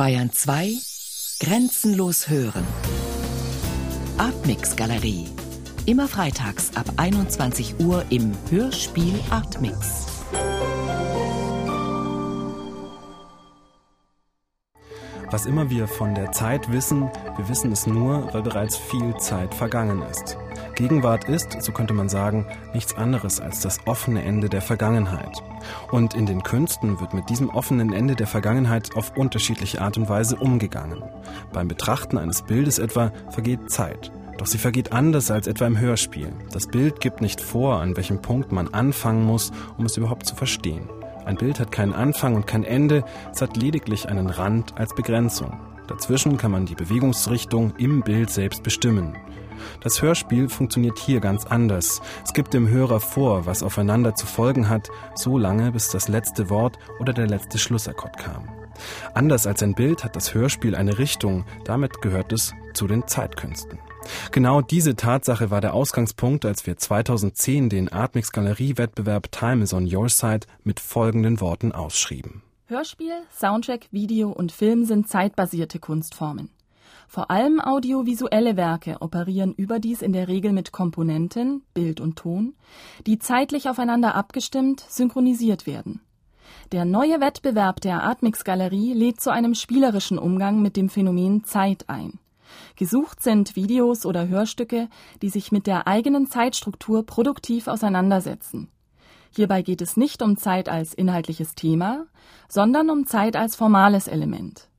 Bayern 2 Grenzenlos hören. Artmix Galerie. Immer freitags ab 21 Uhr im Hörspiel Artmix. Was immer wir von der Zeit wissen, wir wissen es nur, weil bereits viel Zeit vergangen ist. Gegenwart ist, so könnte man sagen, nichts anderes als das offene Ende der Vergangenheit. Und in den Künsten wird mit diesem offenen Ende der Vergangenheit auf unterschiedliche Art und Weise umgegangen. Beim Betrachten eines Bildes etwa vergeht Zeit. Doch sie vergeht anders als etwa im Hörspiel. Das Bild gibt nicht vor, an welchem Punkt man anfangen muss, um es überhaupt zu verstehen. Ein Bild hat keinen Anfang und kein Ende, es hat lediglich einen Rand als Begrenzung. Dazwischen kann man die Bewegungsrichtung im Bild selbst bestimmen. Das Hörspiel funktioniert hier ganz anders. Es gibt dem Hörer vor, was aufeinander zu folgen hat, so lange, bis das letzte Wort oder der letzte Schlussakkord kam. Anders als ein Bild hat das Hörspiel eine Richtung, damit gehört es zu den Zeitkünsten. Genau diese Tatsache war der Ausgangspunkt, als wir 2010 den Artmix Galerie-Wettbewerb Time is on Your Side mit folgenden Worten ausschrieben. Hörspiel, Soundtrack, Video und Film sind zeitbasierte Kunstformen. Vor allem audiovisuelle Werke operieren überdies in der Regel mit Komponenten, Bild und Ton, die zeitlich aufeinander abgestimmt, synchronisiert werden. Der neue Wettbewerb der Artmix Galerie lädt zu einem spielerischen Umgang mit dem Phänomen Zeit ein. Gesucht sind Videos oder Hörstücke, die sich mit der eigenen Zeitstruktur produktiv auseinandersetzen. Hierbei geht es nicht um Zeit als inhaltliches Thema, sondern um Zeit als formales Element.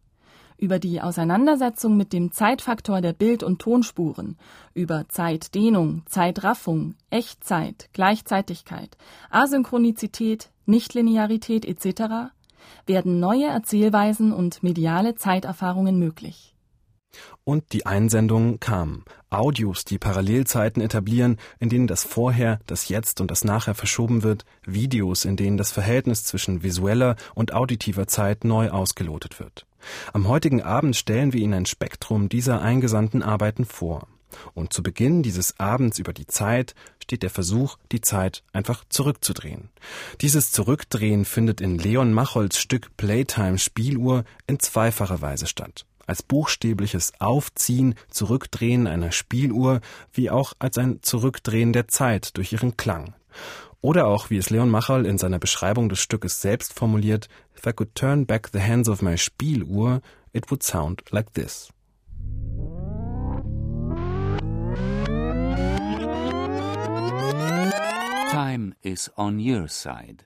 Über die Auseinandersetzung mit dem Zeitfaktor der Bild- und Tonspuren, über Zeitdehnung, Zeitraffung, Echtzeit, Gleichzeitigkeit, Asynchronizität, Nichtlinearität etc. werden neue Erzählweisen und mediale Zeiterfahrungen möglich. Und die Einsendungen kamen. Audios, die Parallelzeiten etablieren, in denen das Vorher, das Jetzt und das Nachher verschoben wird, Videos, in denen das Verhältnis zwischen visueller und auditiver Zeit neu ausgelotet wird. Am heutigen Abend stellen wir Ihnen ein Spektrum dieser eingesandten Arbeiten vor. Und zu Beginn dieses Abends über die Zeit steht der Versuch, die Zeit einfach zurückzudrehen. Dieses Zurückdrehen findet in Leon Macholls Stück Playtime Spieluhr in zweifacher Weise statt als buchstäbliches Aufziehen, Zurückdrehen einer Spieluhr, wie auch als ein Zurückdrehen der Zeit durch ihren Klang. Oder auch, wie es Leon Machal in seiner Beschreibung des Stückes selbst formuliert, If I could turn back the hands of my Spieluhr, it would sound like this. Time is on your side.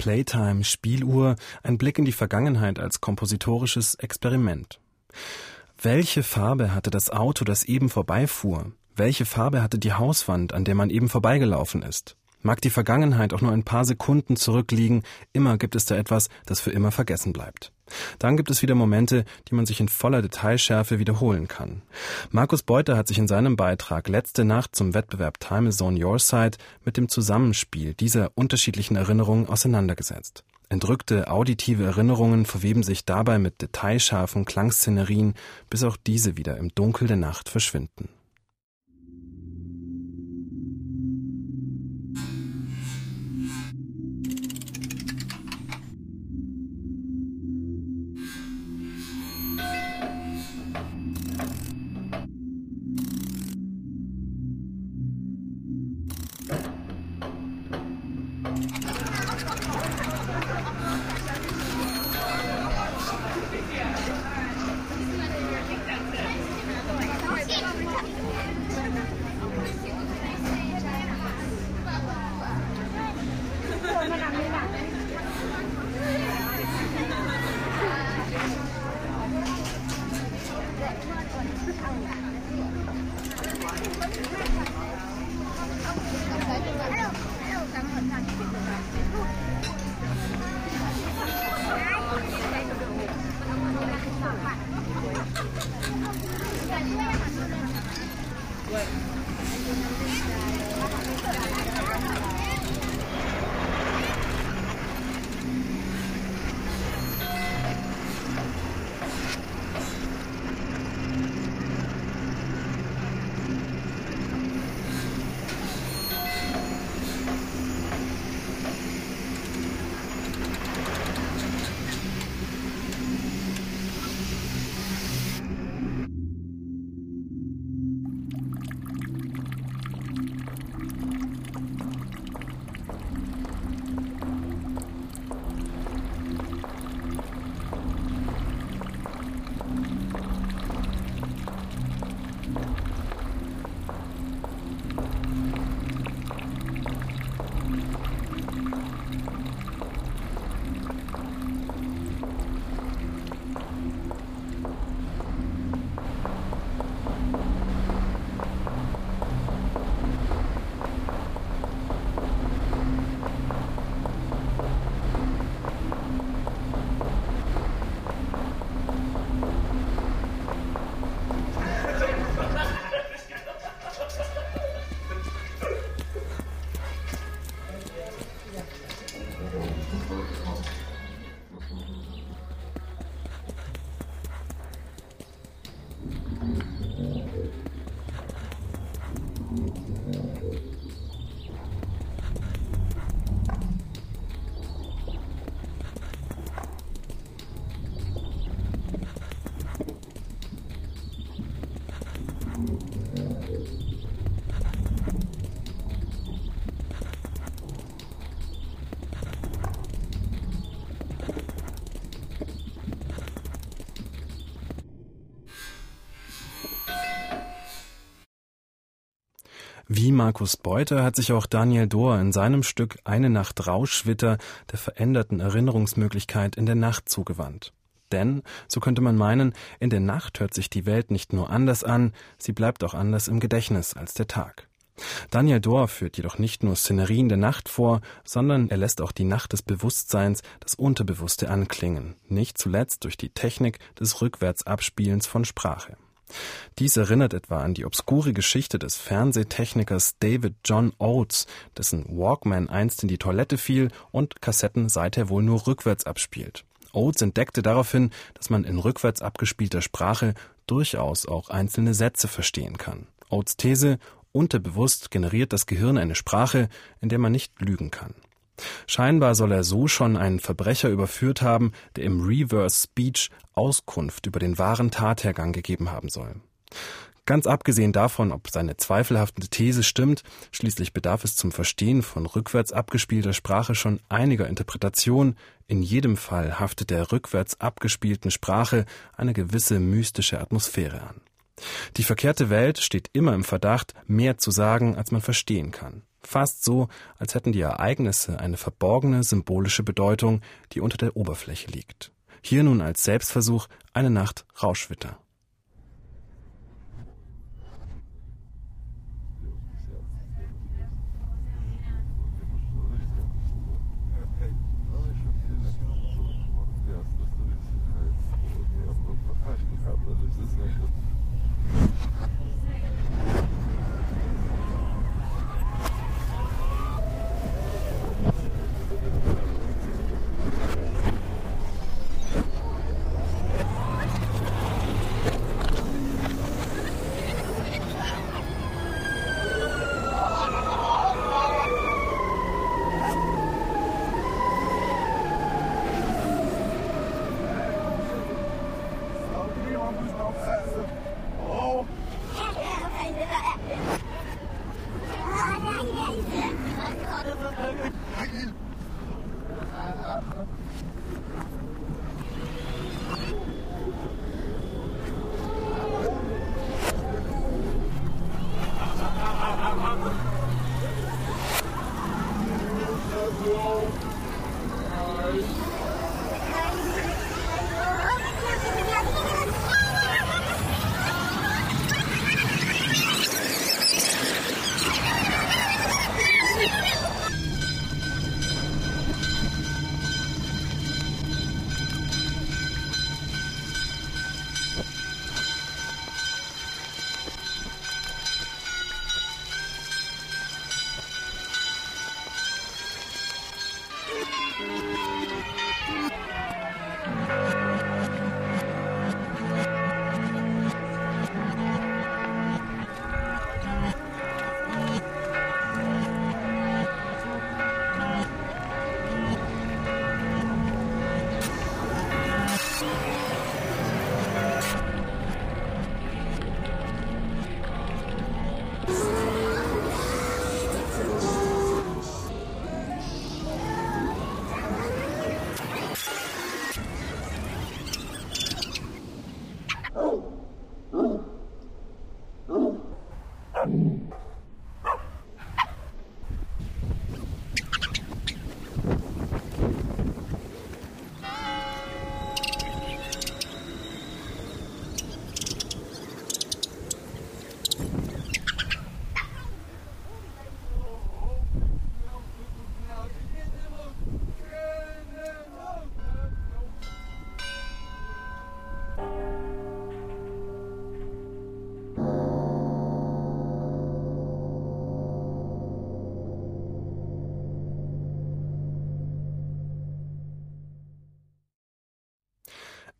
Playtime, Spieluhr, ein Blick in die Vergangenheit als kompositorisches Experiment. Welche Farbe hatte das Auto, das eben vorbeifuhr? Welche Farbe hatte die Hauswand, an der man eben vorbeigelaufen ist? Mag die Vergangenheit auch nur ein paar Sekunden zurückliegen, immer gibt es da etwas, das für immer vergessen bleibt. Dann gibt es wieder Momente, die man sich in voller Detailschärfe wiederholen kann. Markus Beuter hat sich in seinem Beitrag Letzte Nacht zum Wettbewerb Time is on Your Side mit dem Zusammenspiel dieser unterschiedlichen Erinnerungen auseinandergesetzt. Entrückte auditive Erinnerungen verweben sich dabei mit detailscharfen Klangszenerien, bis auch diese wieder im Dunkel der Nacht verschwinden. Wie Markus Beuter hat sich auch Daniel Dohr in seinem Stück Eine Nacht Rauschwitter der veränderten Erinnerungsmöglichkeit in der Nacht zugewandt. Denn, so könnte man meinen, in der Nacht hört sich die Welt nicht nur anders an, sie bleibt auch anders im Gedächtnis als der Tag. Daniel Dohr führt jedoch nicht nur Szenerien der Nacht vor, sondern er lässt auch die Nacht des Bewusstseins, das Unterbewusste anklingen, nicht zuletzt durch die Technik des Rückwärtsabspielens von Sprache. Dies erinnert etwa an die obskure Geschichte des Fernsehtechnikers David John Oates, dessen Walkman einst in die Toilette fiel und Kassetten seither wohl nur rückwärts abspielt. Oates entdeckte daraufhin, dass man in rückwärts abgespielter Sprache durchaus auch einzelne Sätze verstehen kann. Oates These, unterbewusst generiert das Gehirn eine Sprache, in der man nicht lügen kann. Scheinbar soll er so schon einen Verbrecher überführt haben, der im Reverse Speech Auskunft über den wahren Tathergang gegeben haben soll. Ganz abgesehen davon, ob seine zweifelhafte These stimmt, schließlich bedarf es zum Verstehen von rückwärts abgespielter Sprache schon einiger Interpretation, in jedem Fall haftet der rückwärts abgespielten Sprache eine gewisse mystische Atmosphäre an. Die verkehrte Welt steht immer im Verdacht, mehr zu sagen, als man verstehen kann. Fast so, als hätten die Ereignisse eine verborgene symbolische Bedeutung, die unter der Oberfläche liegt. Hier nun als Selbstversuch eine Nacht Rauschwitter.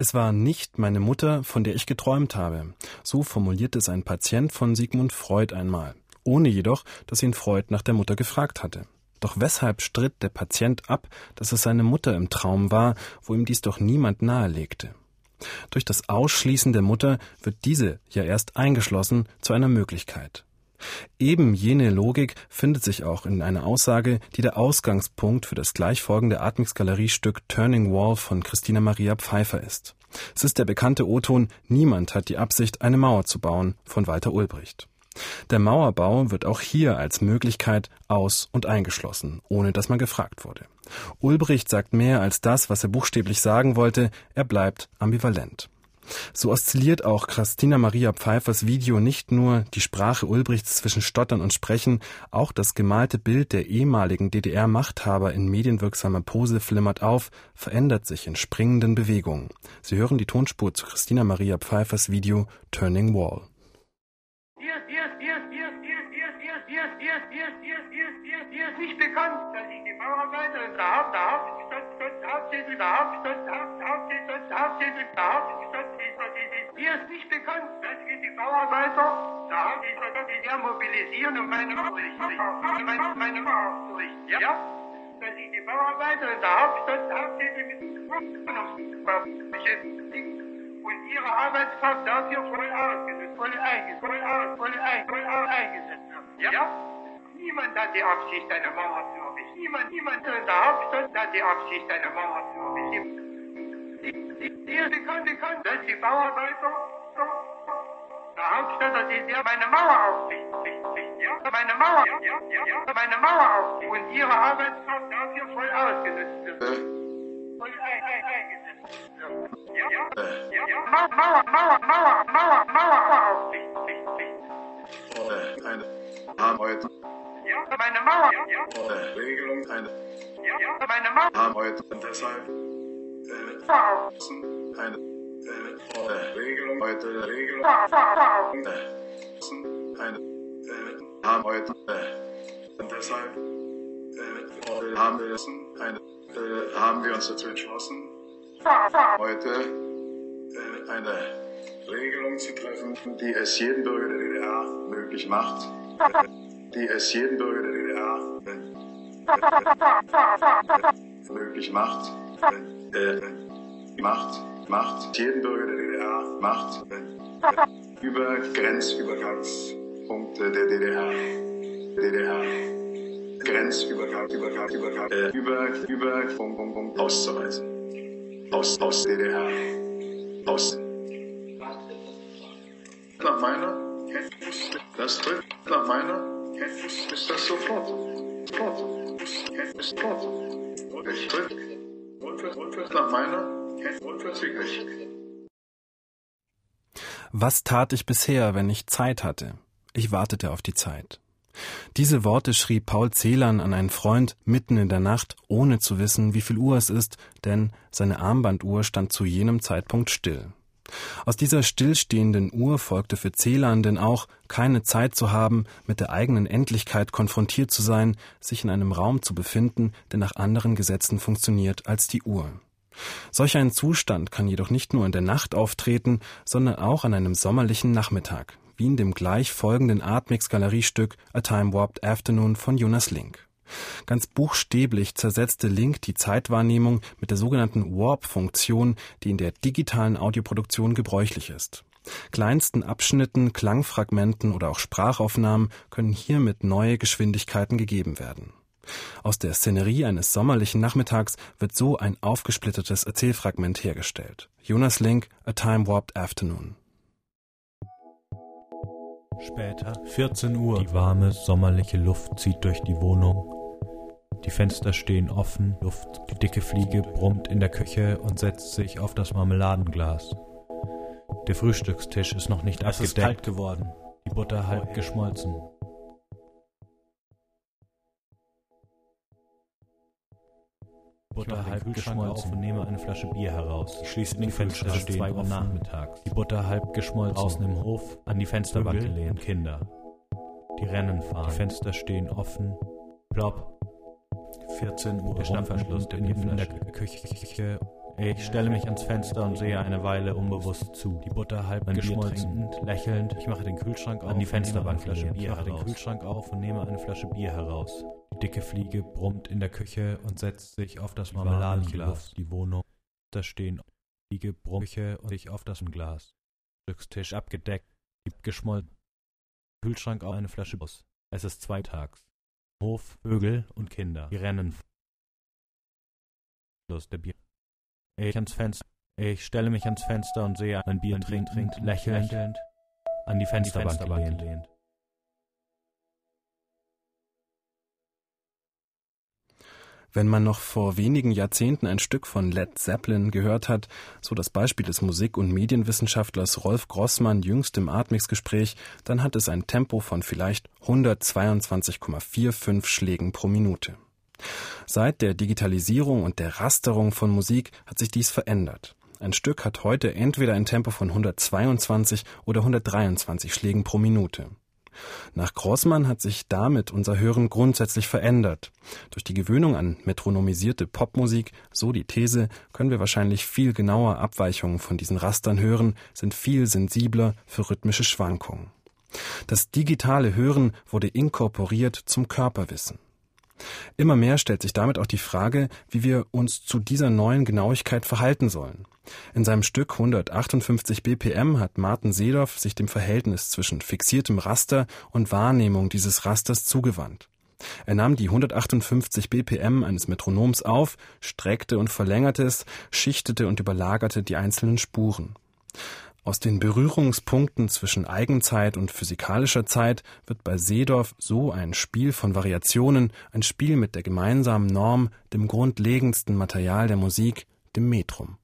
Es war nicht meine Mutter, von der ich geträumt habe. So formulierte es ein Patient von Sigmund Freud einmal, ohne jedoch, dass ihn Freud nach der Mutter gefragt hatte. Doch weshalb stritt der Patient ab, dass es seine Mutter im Traum war, wo ihm dies doch niemand nahelegte? Durch das Ausschließen der Mutter wird diese ja erst eingeschlossen zu einer Möglichkeit. Eben jene Logik findet sich auch in einer Aussage, die der Ausgangspunkt für das gleichfolgende Atmix-Galeriestück Turning Wall von Christina Maria Pfeiffer ist. Es ist der bekannte O-Ton Niemand hat die Absicht, eine Mauer zu bauen von Walter Ulbricht. Der Mauerbau wird auch hier als Möglichkeit aus- und eingeschlossen, ohne dass man gefragt wurde. Ulbricht sagt mehr als das, was er buchstäblich sagen wollte, er bleibt ambivalent. So oszilliert auch Christina Maria Pfeiffers Video nicht nur die Sprache Ulbrichts zwischen Stottern und Sprechen, auch das gemalte Bild der ehemaligen DDR-Machthaber in medienwirksamer Pose flimmert auf, verändert sich in springenden Bewegungen. Sie hören die Tonspur zu Christina Maria Pfeiffers Video Turning Wall. Nicht bekannt, dass ich die Bauarbeiter in der Haupt, der Hauptstadt, Hauptstädte, der Hauptstadt, Hauptstädte, Hauptstädte, der Hauptstadt, mir ist nicht bekannt, dass wir die Bauarbeiter, da habe ich gesagt, die werden mobilisieren und meine meine aufzurichten. Ja? ja? Dass ich die Bauarbeiter in der Hauptstadt hauptsächlich mit beschäftigen und ihre Arbeitskraft dafür voll ausgesetzt, voll eingesetzt, voll, voll, ein, voll eingesetzt haben. Ja? Niemand hat die Absicht, eine Mauer zu errichten. Niemand, niemand in der Hauptstadt hat die Absicht, eine Mauer zu errichten. Hier bekannt, bekannt, dass die Bauarbeiter der Hauptstadt, dass sie meine Mauer aufrichten. Ja, meine Mauer, ja, ja, ja, meine Mauer aufrichten und ihre Arbeitskraft dafür voll ausgenutzt wird. Voll ein, ein, eingesetzt wird. Ja, ja, ja, ja, Mauer, Mauer, Mauer, Mauer, Mauer, Mauer aufrichten. Eine haben heute Ja, meine Mauer, ja, ja, Regelung, eine ja, meine Mauer. haben heute und deshalb äh, eine äh, Regelung heute Regelung äh, eine äh, haben heute äh, deshalb äh, haben wir eine äh, haben wir uns dazu entschlossen heute äh, eine Regelung zu treffen, die es jedem Bürger der DDR möglich macht, äh, die es jedem Bürger der DDR äh, möglich macht, äh, äh, macht, macht, jedem Bürger der DDR macht, über Grenzübergangspunkte der DDR, DDR, Grenzübergang, Übergang, Übergang, äh, über, über, Punkt, Punkt, auszuweisen. Aus, aus DDR, aus. Nach meiner das tritt nach meiner ist das sofort. Sofort. Kenntnis sofort. Und es tritt unverzüglich. Was tat ich bisher, wenn ich Zeit hatte? Ich wartete auf die Zeit. Diese Worte schrieb Paul Celan an einen Freund mitten in der Nacht, ohne zu wissen, wie viel Uhr es ist, denn seine Armbanduhr stand zu jenem Zeitpunkt still. Aus dieser stillstehenden Uhr folgte für Celan denn auch, keine Zeit zu haben, mit der eigenen Endlichkeit konfrontiert zu sein, sich in einem Raum zu befinden, der nach anderen Gesetzen funktioniert als die Uhr. Solch ein Zustand kann jedoch nicht nur in der Nacht auftreten, sondern auch an einem sommerlichen Nachmittag, wie in dem gleich folgenden Artmix-Galeriestück A Time Warped Afternoon von Jonas Link. Ganz buchstäblich zersetzte Link die Zeitwahrnehmung mit der sogenannten Warp-Funktion, die in der digitalen Audioproduktion gebräuchlich ist. Kleinsten Abschnitten, Klangfragmenten oder auch Sprachaufnahmen können hiermit neue Geschwindigkeiten gegeben werden. Aus der Szenerie eines sommerlichen Nachmittags wird so ein aufgesplittertes Erzählfragment hergestellt. Jonas Link, A Time Warped Afternoon. Später, 14 Uhr. Die warme, sommerliche Luft zieht durch die Wohnung. Die Fenster stehen offen, Luft, die dicke Fliege brummt in der Küche und setzt sich auf das Marmeladenglas. Der Frühstückstisch ist noch nicht Es abgedeckt. ist kalt geworden. Die Butter halb geschmolzen. Butter halb geschmolzen. und nehme eine Flasche Bier heraus. Ich schließe Die den Fenster stehen 2 Uhr nachmittags. Die Butter halb geschmolzen. Draußen im Hof an die Fensterbank gelehnt. Kinder. Die Rennen fahren. Die Fenster stehen offen. Plopp. 14 Uhr. Der Schnappverschluss der in, in der. Küche. Ich stelle mich ans Fenster und sehe eine Weile unbewusst zu. Die Butter halb Mein geschmolzen, lächelnd. Ich mache den Kühlschrank auf An die und nehme eine Fensterbank Flasche. Bier Ich mache den heraus. Kühlschrank auf und nehme eine Flasche Bier heraus. Die dicke Fliege brummt in der Küche und setzt sich auf das Marmeladenglas. Die Wohnung. Da stehen Fliege brummt Küche und sich auf das Glas. Stückstisch abgedeckt. Gibt geschmolzen. Kühlschrank auf eine Flasche Bus. Es ist zweitags. Hof, Vögel und Kinder. Die rennen. Los, der Bier. Ich ans Fenster. Ich stelle mich ans Fenster und sehe ein Bier trinkt, trinkt, lächelnd, an die Fensterbank, Fensterbank gelehnt. Wenn man noch vor wenigen Jahrzehnten ein Stück von Led Zeppelin gehört hat, so das Beispiel des Musik- und Medienwissenschaftlers Rolf Grossmann jüngst im Atmix-Gespräch, dann hat es ein Tempo von vielleicht 122,45 Schlägen pro Minute. Seit der Digitalisierung und der Rasterung von Musik hat sich dies verändert. Ein Stück hat heute entweder ein Tempo von 122 oder 123 Schlägen pro Minute. Nach Grossmann hat sich damit unser Hören grundsätzlich verändert. Durch die Gewöhnung an metronomisierte Popmusik, so die These, können wir wahrscheinlich viel genauer Abweichungen von diesen Rastern hören, sind viel sensibler für rhythmische Schwankungen. Das digitale Hören wurde inkorporiert zum Körperwissen. Immer mehr stellt sich damit auch die Frage, wie wir uns zu dieser neuen Genauigkeit verhalten sollen. In seinem Stück 158 BPM hat Martin Seedorf sich dem Verhältnis zwischen fixiertem Raster und Wahrnehmung dieses Rasters zugewandt. Er nahm die 158 BPM eines Metronoms auf, streckte und verlängerte es, schichtete und überlagerte die einzelnen Spuren. Aus den Berührungspunkten zwischen Eigenzeit und physikalischer Zeit wird bei Seedorf so ein Spiel von Variationen, ein Spiel mit der gemeinsamen Norm, dem grundlegendsten Material der Musik, dem Metrum.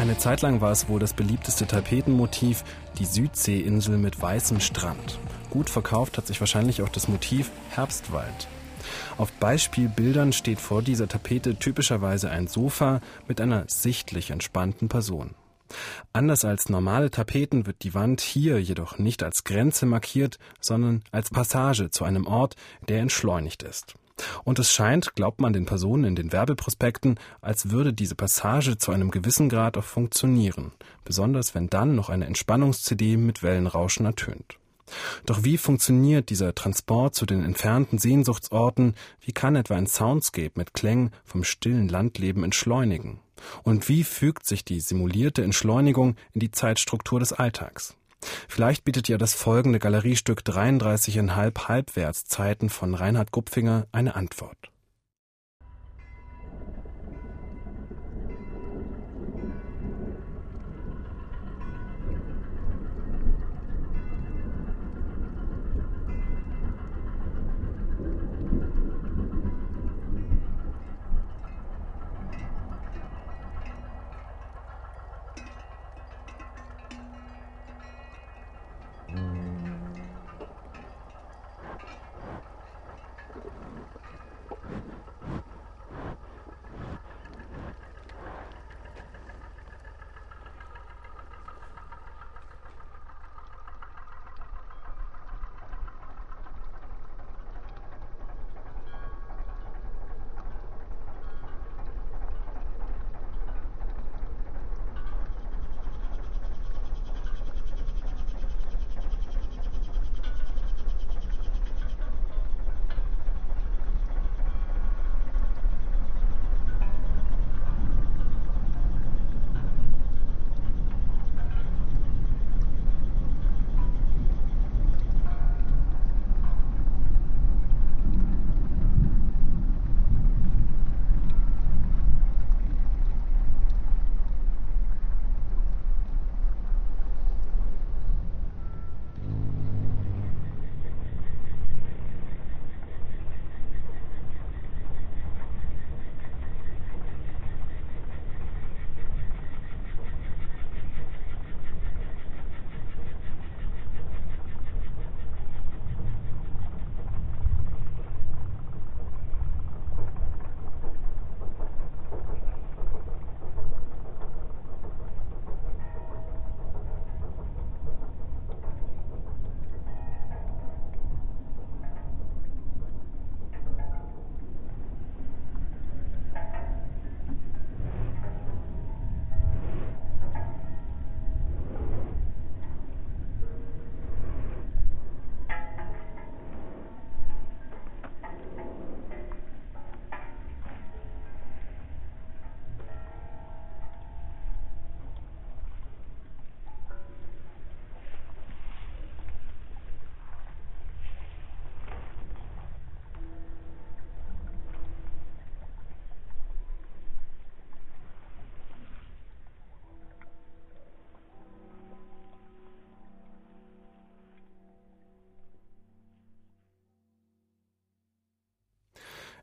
Eine Zeit lang war es wohl das beliebteste Tapetenmotiv, die Südseeinsel mit weißem Strand. Gut verkauft hat sich wahrscheinlich auch das Motiv Herbstwald. Auf Beispielbildern steht vor dieser Tapete typischerweise ein Sofa mit einer sichtlich entspannten Person. Anders als normale Tapeten wird die Wand hier jedoch nicht als Grenze markiert, sondern als Passage zu einem Ort, der entschleunigt ist. Und es scheint, glaubt man den Personen in den Werbeprospekten, als würde diese Passage zu einem gewissen Grad auch funktionieren, besonders wenn dann noch eine Entspannungs-CD mit Wellenrauschen ertönt. Doch wie funktioniert dieser Transport zu den entfernten Sehnsuchtsorten? Wie kann etwa ein Soundscape mit Klängen vom stillen Landleben entschleunigen? Und wie fügt sich die simulierte Entschleunigung in die Zeitstruktur des Alltags? Vielleicht bietet ja das folgende Galeriestück 33,5 Halbwertszeiten von Reinhard Gupfinger eine Antwort.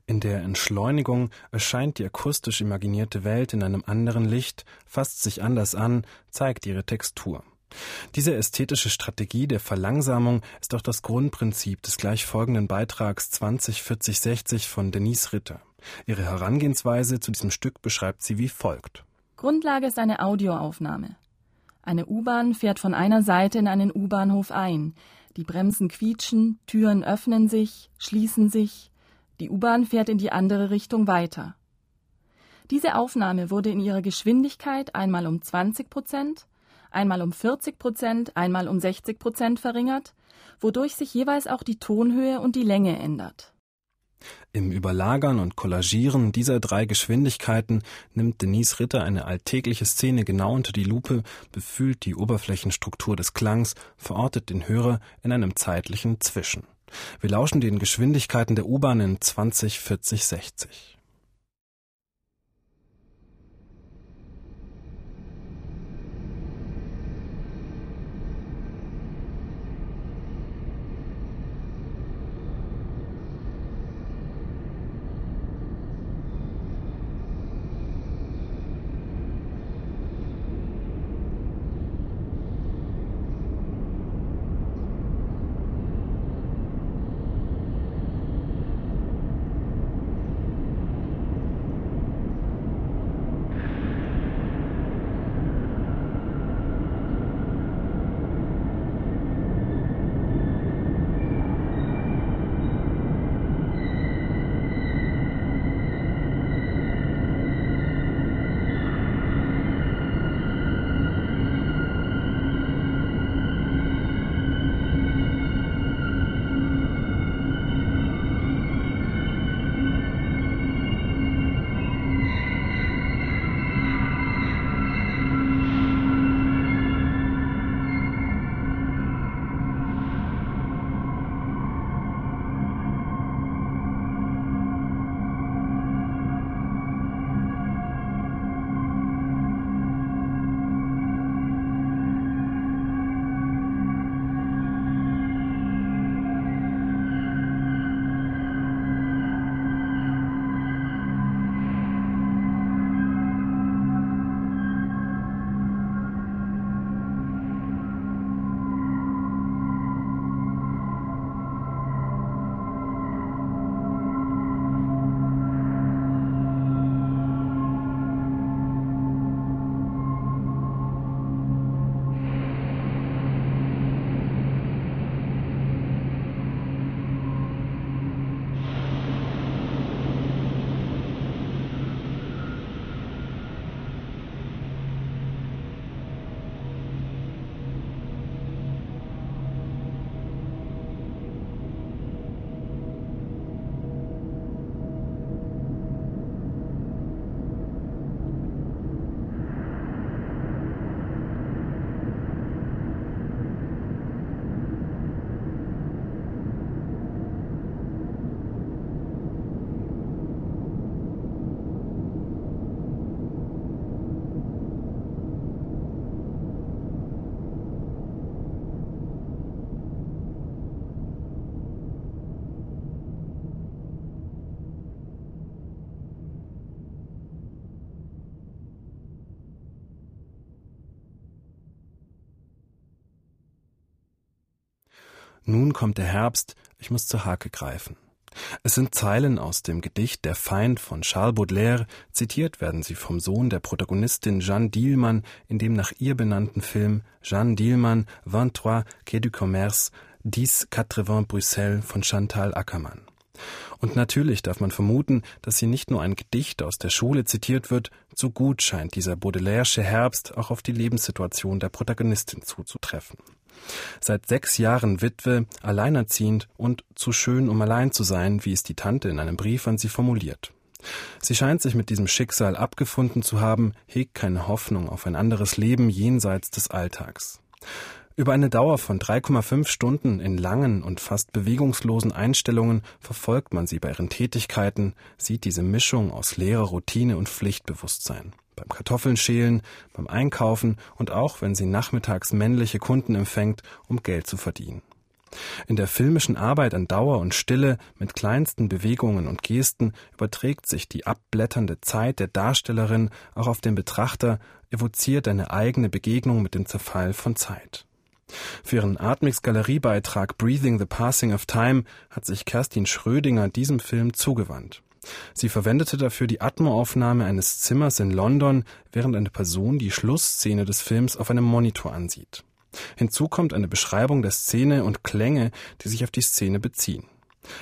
In der Entschleunigung erscheint die akustisch imaginierte Welt in einem anderen Licht, fasst sich anders an, zeigt ihre Textur. Diese ästhetische Strategie der Verlangsamung ist auch das Grundprinzip des gleich folgenden Beitrags 20 40 60 von Denise Ritter. Ihre Herangehensweise zu diesem Stück beschreibt sie wie folgt. Grundlage ist eine Audioaufnahme. Eine U-Bahn fährt von einer Seite in einen U-Bahnhof ein. Die Bremsen quietschen, Türen öffnen sich, schließen sich. Die U-Bahn fährt in die andere Richtung weiter. Diese Aufnahme wurde in ihrer Geschwindigkeit einmal um 20 Prozent, einmal um 40 Prozent, einmal um 60 Prozent verringert, wodurch sich jeweils auch die Tonhöhe und die Länge ändert. Im Überlagern und Kollagieren dieser drei Geschwindigkeiten nimmt Denise Ritter eine alltägliche Szene genau unter die Lupe, befühlt die Oberflächenstruktur des Klangs, verortet den Hörer in einem zeitlichen Zwischen. Wir lauschen den Geschwindigkeiten der U-Bahn in 20, 40, 60. Nun kommt der Herbst, ich muss zur Hake greifen. Es sind Zeilen aus dem Gedicht Der Feind von Charles Baudelaire, zitiert werden sie vom Sohn der Protagonistin Jeanne Dielmann in dem nach ihr benannten Film Jeanne Dielmann 23 Quai du Commerce 1080 Bruxelles von Chantal Ackermann. Und natürlich darf man vermuten, dass hier nicht nur ein Gedicht aus der Schule zitiert wird, so gut scheint dieser Baudelaire'sche Herbst auch auf die Lebenssituation der Protagonistin zuzutreffen. Seit sechs Jahren Witwe, alleinerziehend und zu schön, um allein zu sein, wie es die Tante in einem Brief an sie formuliert. Sie scheint sich mit diesem Schicksal abgefunden zu haben, hegt keine Hoffnung auf ein anderes Leben jenseits des Alltags. Über eine Dauer von 3,5 Stunden in langen und fast bewegungslosen Einstellungen verfolgt man sie bei ihren Tätigkeiten, sieht diese Mischung aus leerer Routine und Pflichtbewusstsein beim Kartoffeln schälen, beim Einkaufen und auch wenn sie nachmittags männliche Kunden empfängt, um Geld zu verdienen. In der filmischen Arbeit an Dauer und Stille mit kleinsten Bewegungen und Gesten überträgt sich die abblätternde Zeit der Darstellerin auch auf den Betrachter, evoziert eine eigene Begegnung mit dem Zerfall von Zeit. Für ihren Atmix Galeriebeitrag Breathing the Passing of Time hat sich Kerstin Schrödinger diesem Film zugewandt. Sie verwendete dafür die Atmoaufnahme eines Zimmers in London, während eine Person die Schlussszene des Films auf einem Monitor ansieht. Hinzu kommt eine Beschreibung der Szene und Klänge, die sich auf die Szene beziehen.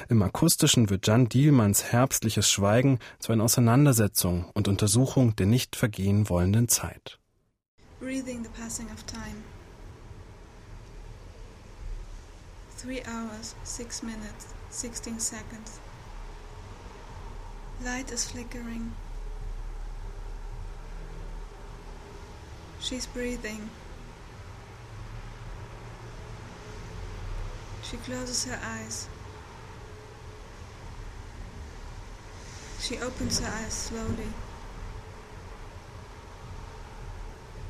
Im Akustischen wird Jan Dielmanns herbstliches Schweigen zu einer Auseinandersetzung und Untersuchung der nicht vergehen wollenden Zeit. Breathing the passing of time. Three hours, six minutes, sixteen seconds. Light is flickering. She's breathing. She closes her eyes. She opens her eyes slowly.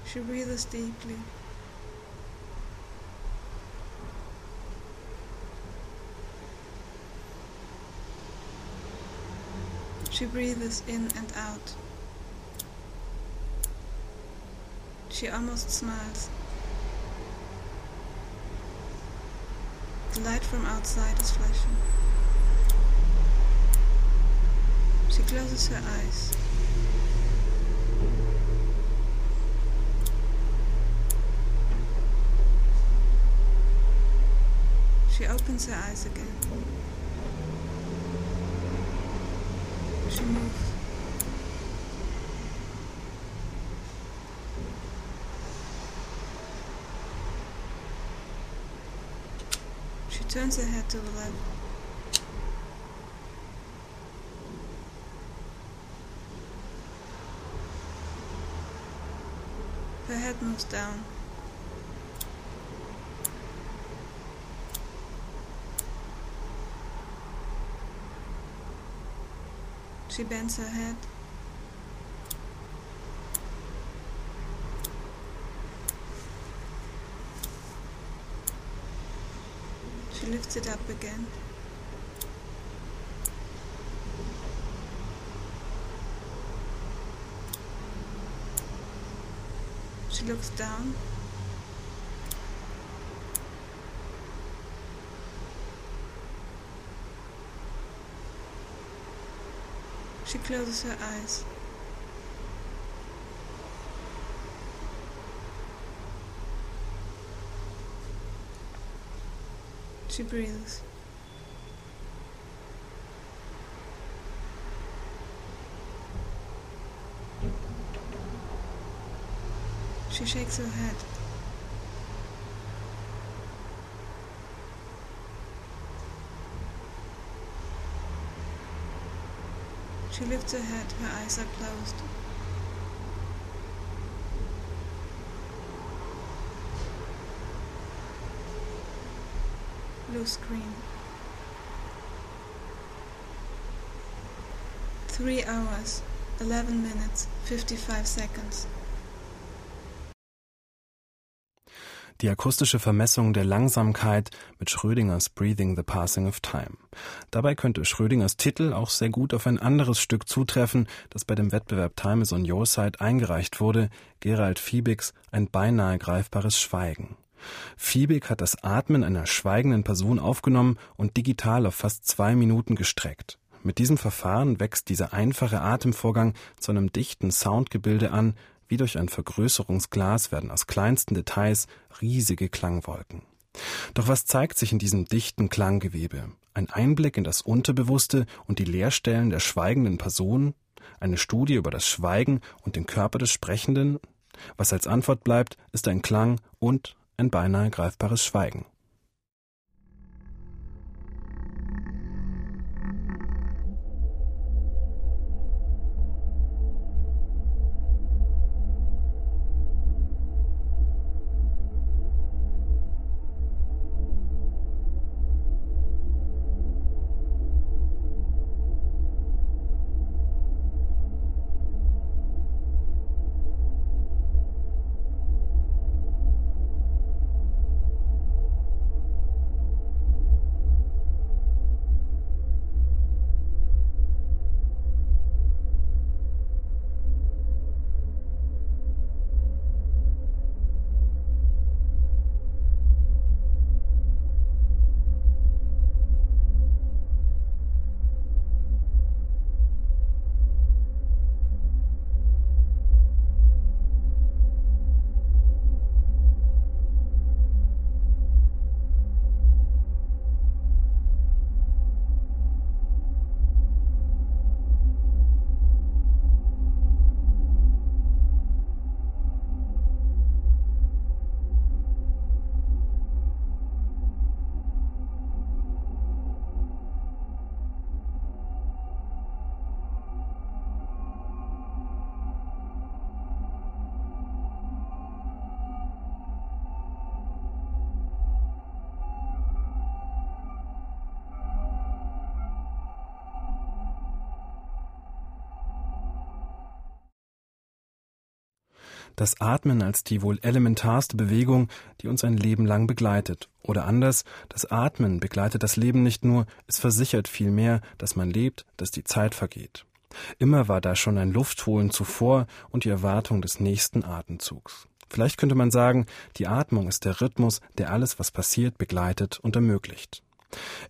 She breathes deeply. She breathes in and out. She almost smiles. The light from outside is flashing. She closes her eyes. She opens her eyes again. She turns her head to the left. Her head moves down. She bends her head. She lifts it up again. She looks down. She closes her eyes. She breathes. She shakes her head. She lifts her head, her eyes are closed. blue screen. Three hours, 11 minutes, 55 seconds. Die akustische Vermessung der Langsamkeit mit Schrödingers Breathing the Passing of Time. Dabei könnte Schrödingers Titel auch sehr gut auf ein anderes Stück zutreffen, das bei dem Wettbewerb Time is on Your Side eingereicht wurde, Gerald Fiebigs Ein beinahe greifbares Schweigen. Fiebig hat das Atmen einer schweigenden Person aufgenommen und digital auf fast zwei Minuten gestreckt. Mit diesem Verfahren wächst dieser einfache Atemvorgang zu einem dichten Soundgebilde an, wie durch ein Vergrößerungsglas werden aus kleinsten Details riesige Klangwolken. Doch was zeigt sich in diesem dichten Klanggewebe? Ein Einblick in das Unterbewusste und die Leerstellen der schweigenden Person? Eine Studie über das Schweigen und den Körper des Sprechenden? Was als Antwort bleibt, ist ein Klang und ein beinahe greifbares Schweigen. Das Atmen als die wohl elementarste Bewegung, die uns ein Leben lang begleitet. Oder anders, das Atmen begleitet das Leben nicht nur, es versichert vielmehr, dass man lebt, dass die Zeit vergeht. Immer war da schon ein Luftholen zuvor und die Erwartung des nächsten Atemzugs. Vielleicht könnte man sagen, die Atmung ist der Rhythmus, der alles, was passiert, begleitet und ermöglicht.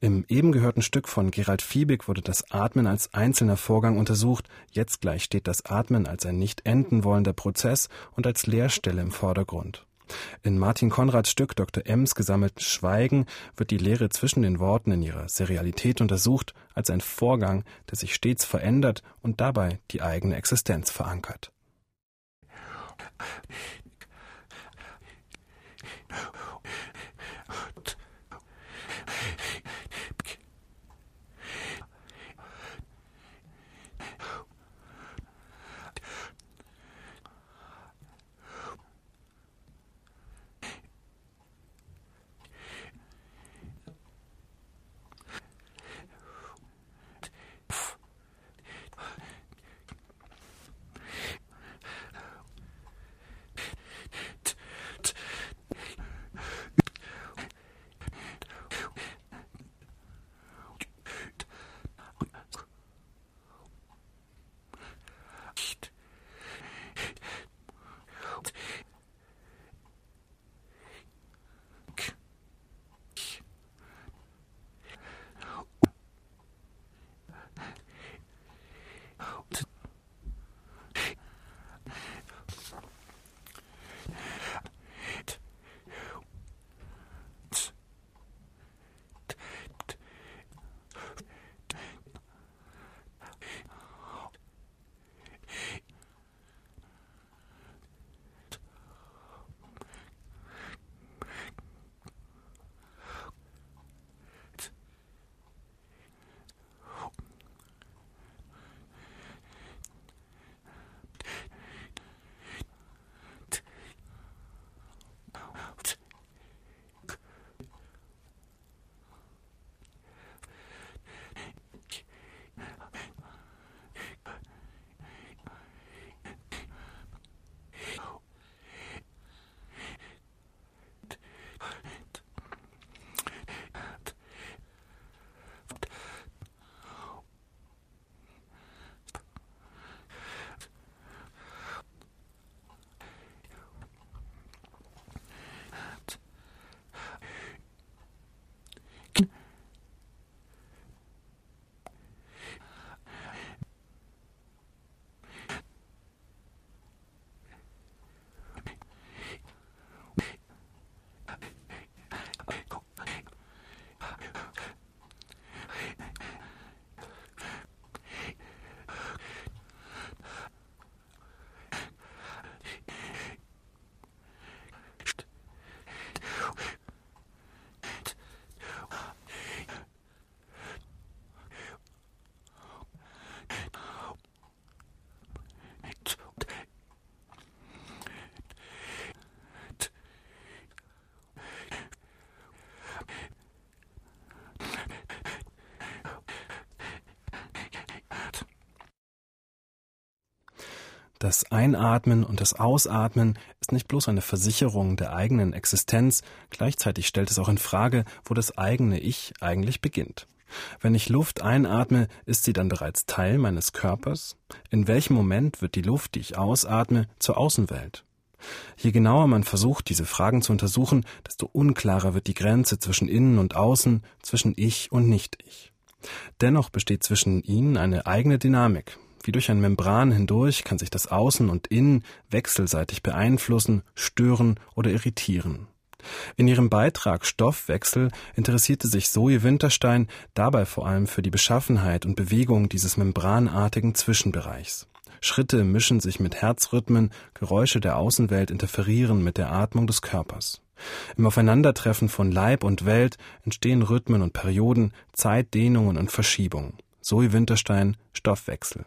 Im eben gehörten Stück von Gerald Fiebig wurde das Atmen als einzelner Vorgang untersucht. Jetzt gleich steht das Atmen als ein nicht enden wollender Prozess und als Leerstelle im Vordergrund. In Martin Konrads Stück Dr. Ems gesammelten Schweigen wird die Lehre zwischen den Worten in ihrer Serialität untersucht als ein Vorgang, der sich stets verändert und dabei die eigene Existenz verankert. Das Einatmen und das Ausatmen ist nicht bloß eine Versicherung der eigenen Existenz, gleichzeitig stellt es auch in Frage, wo das eigene Ich eigentlich beginnt. Wenn ich Luft einatme, ist sie dann bereits Teil meines Körpers? In welchem Moment wird die Luft, die ich ausatme, zur Außenwelt? Je genauer man versucht, diese Fragen zu untersuchen, desto unklarer wird die Grenze zwischen Innen und Außen, zwischen Ich und Nicht-Ich. Dennoch besteht zwischen ihnen eine eigene Dynamik, wie durch ein Membran hindurch kann sich das Außen und Innen wechselseitig beeinflussen, stören oder irritieren. In ihrem Beitrag Stoffwechsel interessierte sich Zoe Winterstein dabei vor allem für die Beschaffenheit und Bewegung dieses membranartigen Zwischenbereichs. Schritte mischen sich mit Herzrhythmen, Geräusche der Außenwelt interferieren mit der Atmung des Körpers. Im Aufeinandertreffen von Leib und Welt entstehen Rhythmen und Perioden, Zeitdehnungen und Verschiebungen. Zoe Winterstein Stoffwechsel.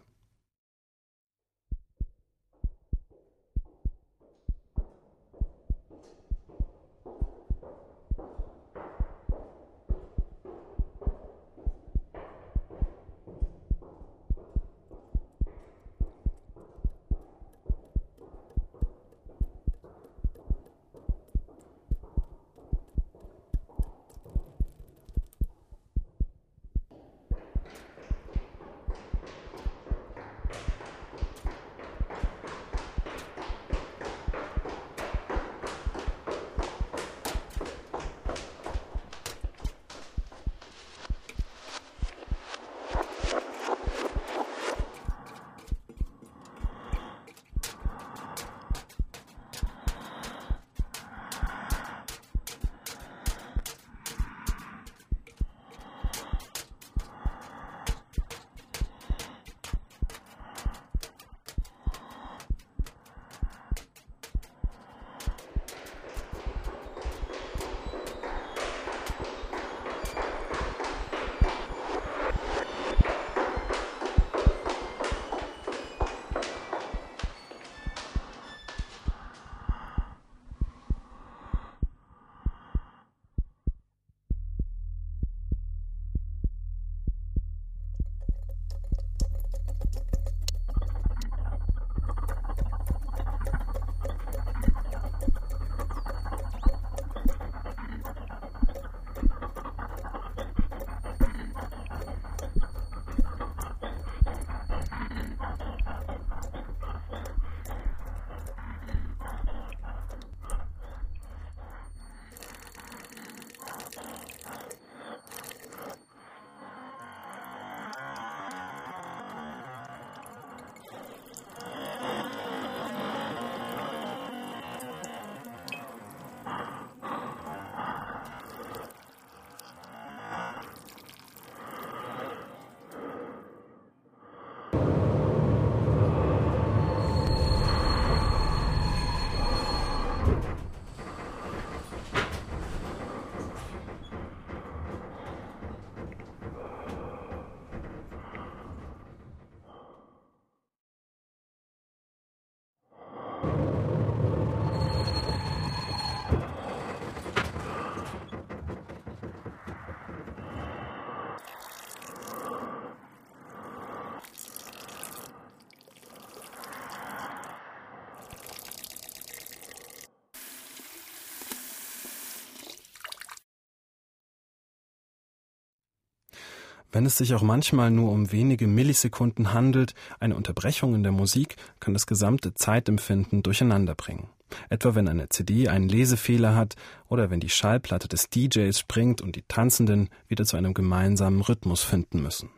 Wenn es sich auch manchmal nur um wenige Millisekunden handelt, eine Unterbrechung in der Musik kann das gesamte Zeitempfinden durcheinanderbringen. Etwa wenn eine CD einen Lesefehler hat oder wenn die Schallplatte des DJs springt und die Tanzenden wieder zu einem gemeinsamen Rhythmus finden müssen.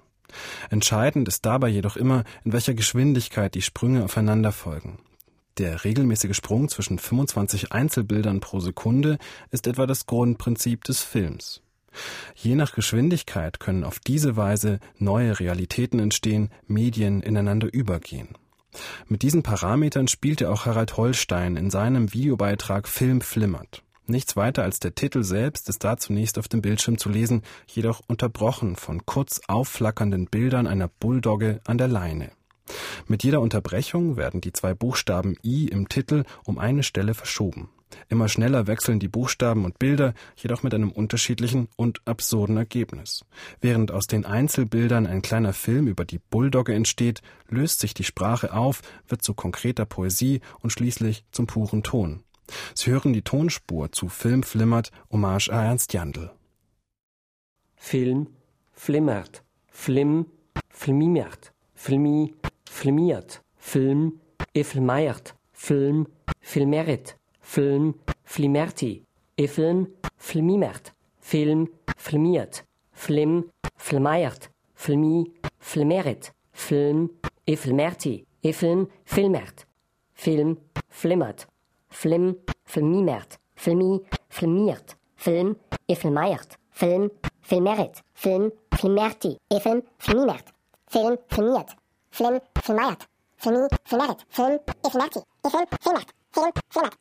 Entscheidend ist dabei jedoch immer, in welcher Geschwindigkeit die Sprünge aufeinander folgen. Der regelmäßige Sprung zwischen 25 Einzelbildern pro Sekunde ist etwa das Grundprinzip des Films. Je nach Geschwindigkeit können auf diese Weise neue Realitäten entstehen, Medien ineinander übergehen. Mit diesen Parametern spielte auch Harald Holstein in seinem Videobeitrag Film flimmert. Nichts weiter als der Titel selbst ist da zunächst auf dem Bildschirm zu lesen, jedoch unterbrochen von kurz aufflackernden Bildern einer Bulldogge an der Leine. Mit jeder Unterbrechung werden die zwei Buchstaben I im Titel um eine Stelle verschoben. Immer schneller wechseln die Buchstaben und Bilder, jedoch mit einem unterschiedlichen und absurden Ergebnis. Während aus den Einzelbildern ein kleiner Film über die Bulldogge entsteht, löst sich die Sprache auf, wird zu konkreter Poesie und schließlich zum puren Ton. Sie hören die Tonspur zu Film flimmert, Hommage à Ernst Jandl. Film flimmert, Flim flimimert, Filmi flimmiert, Film efilmeiert, Film filmeret, Film Flimerti, e Film Filmimert, Film Filmiert, Film Filmeiert, Filmi Filmerit, Film e Filmerti, Film Filmert, Film Flimmert, Film Filmimert, Filmi Filmiert, Film e Filmeiert, Film Filmerit, Film Filmerti, e Film Filmimert, Film Filmiert, Film Filmeiert. Filmi, Filmerit, Film, Ifmerti, Ifilm, Filmert, Film, Filmert.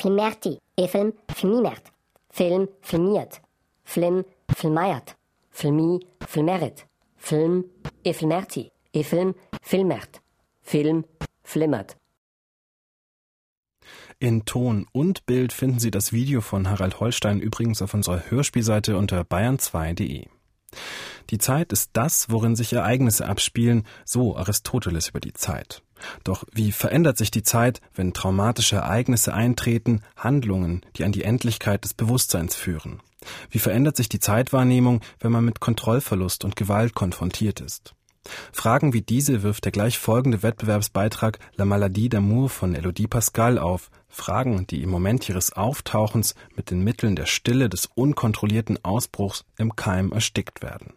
filmerti, Efilm filmimert, Film filmiert, Flim filmeiert, Filmi filmeret, Film efilmerti, Efilm filmert, Film flimmert. In Ton und Bild finden Sie das Video von Harald Holstein übrigens auf unserer Hörspielseite unter bayern2.de. Die Zeit ist das, worin sich Ereignisse abspielen, so Aristoteles über die Zeit. Doch wie verändert sich die Zeit, wenn traumatische Ereignisse eintreten, Handlungen, die an die Endlichkeit des Bewusstseins führen? Wie verändert sich die Zeitwahrnehmung, wenn man mit Kontrollverlust und Gewalt konfrontiert ist? Fragen wie diese wirft der gleich folgende Wettbewerbsbeitrag La Maladie d'amour von Elodie Pascal auf. Fragen, die im Moment ihres Auftauchens mit den Mitteln der Stille des unkontrollierten Ausbruchs im Keim erstickt werden.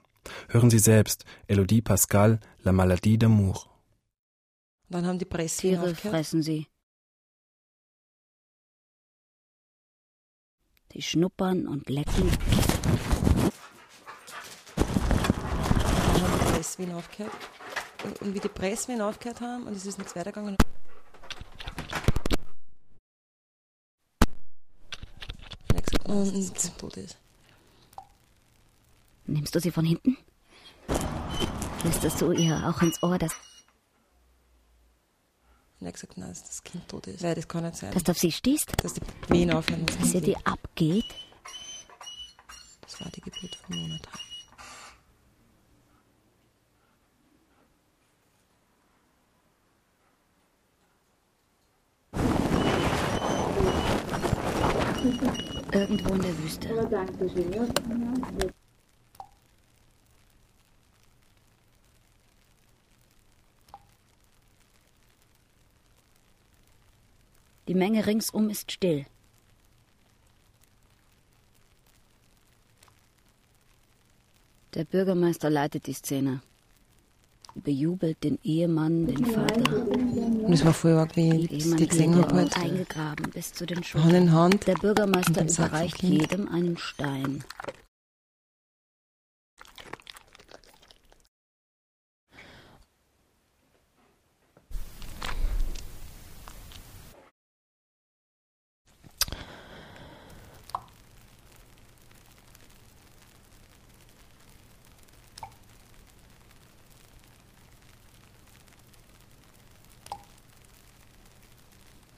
Hören Sie selbst Elodie Pascal La Maladie d'amour. Dann haben die Tiere fressen sie. Sie schnuppern und lecken. Presswehen aufgehört. Und, und wie die Presswehen aufgehört haben, und es ist nichts weitergegangen. Und tot ist. Nimmst du sie von hinten? Flüsterst du ihr auch ins Ohr, dass. Und er hat gesagt, nein, dass das Kind tot ist. Weil das kann nicht sein. Dass du auf sie stehst? Dass die Wehen aufhören. Dass sie dir abgeht? Das war die Geburt von Monat. Irgendwo in der Wüste. Die Menge ringsum ist still. Der Bürgermeister leitet die Szene. Bejubelt den Ehemann, den Vater. Und es war arg, wie die habe. Halt. Eingegraben bis zu den Schultern. in Hand. Der Bürgermeister überreicht jedem einen Stein.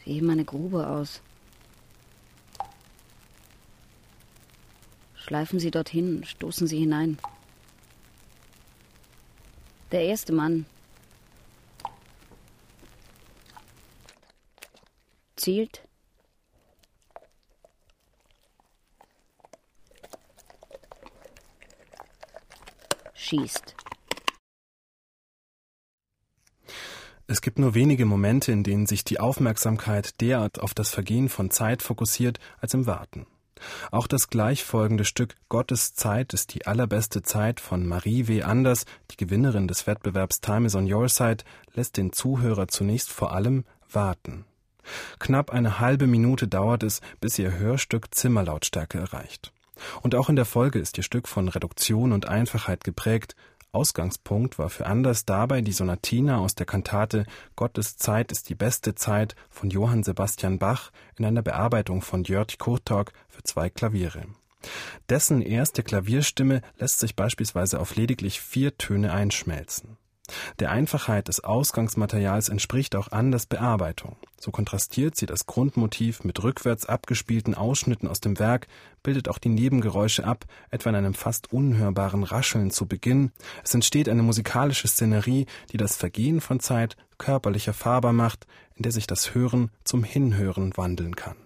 Wie meine Grube aus. Schleifen Sie dorthin, stoßen Sie hinein. Der erste Mann zielt. Schießt. Es gibt nur wenige Momente, in denen sich die Aufmerksamkeit derart auf das Vergehen von Zeit fokussiert als im Warten. Auch das gleichfolgende Stück Gottes Zeit ist die allerbeste Zeit von Marie W. Anders, die Gewinnerin des Wettbewerbs Time is on Your Side, lässt den Zuhörer zunächst vor allem warten. Knapp eine halbe Minute dauert es, bis ihr Hörstück Zimmerlautstärke erreicht. Und auch in der Folge ist ihr Stück von Reduktion und Einfachheit geprägt, Ausgangspunkt war für Anders dabei die Sonatina aus der Kantate Gottes Zeit ist die beste Zeit von Johann Sebastian Bach in einer Bearbeitung von Jörg Kurtok für zwei Klaviere. Dessen erste Klavierstimme lässt sich beispielsweise auf lediglich vier Töne einschmelzen. Der Einfachheit des Ausgangsmaterials entspricht auch Anders Bearbeitung. So kontrastiert sie das Grundmotiv mit rückwärts abgespielten Ausschnitten aus dem Werk, bildet auch die Nebengeräusche ab, etwa in einem fast unhörbaren Rascheln zu Beginn. Es entsteht eine musikalische Szenerie, die das Vergehen von Zeit körperlich erfahrbar macht, in der sich das Hören zum Hinhören wandeln kann.